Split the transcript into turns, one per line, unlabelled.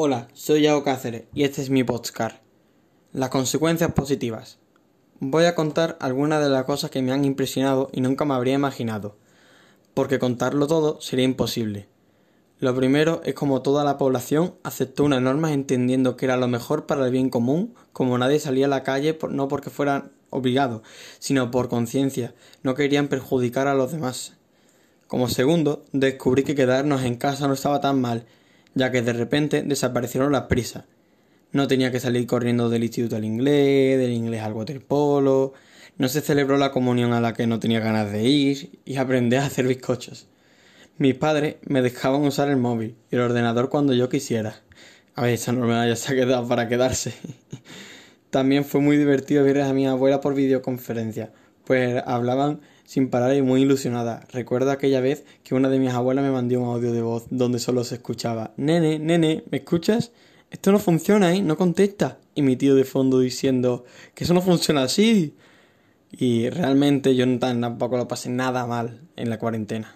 Hola, soy Yao Cáceres y este es mi podcast. Las consecuencias positivas. Voy a contar algunas de las cosas que me han impresionado y nunca me habría imaginado, porque contarlo todo sería imposible. Lo primero es como toda la población aceptó unas normas entendiendo que era lo mejor para el bien común, como nadie salía a la calle no porque fueran obligados, sino por conciencia, no querían perjudicar a los demás. Como segundo, descubrí que quedarnos en casa no estaba tan mal ya que de repente desaparecieron las prisas. No tenía que salir corriendo del instituto al inglés, del inglés al waterpolo, no se celebró la comunión a la que no tenía ganas de ir y aprendí a hacer bizcochos. Mis padres me dejaban usar el móvil y el ordenador cuando yo quisiera. A ver, esa norma ya se ha quedado para quedarse. También fue muy divertido ver a mi abuela por videoconferencia, pues hablaban sin parar y muy ilusionada. Recuerdo aquella vez que una de mis abuelas me mandó un audio de voz donde solo se escuchaba Nene, nene, ¿me escuchas? Esto no funciona, ¿eh? No contesta. Y mi tío de fondo diciendo que eso no funciona así. Y realmente yo tampoco lo pasé nada mal en la cuarentena.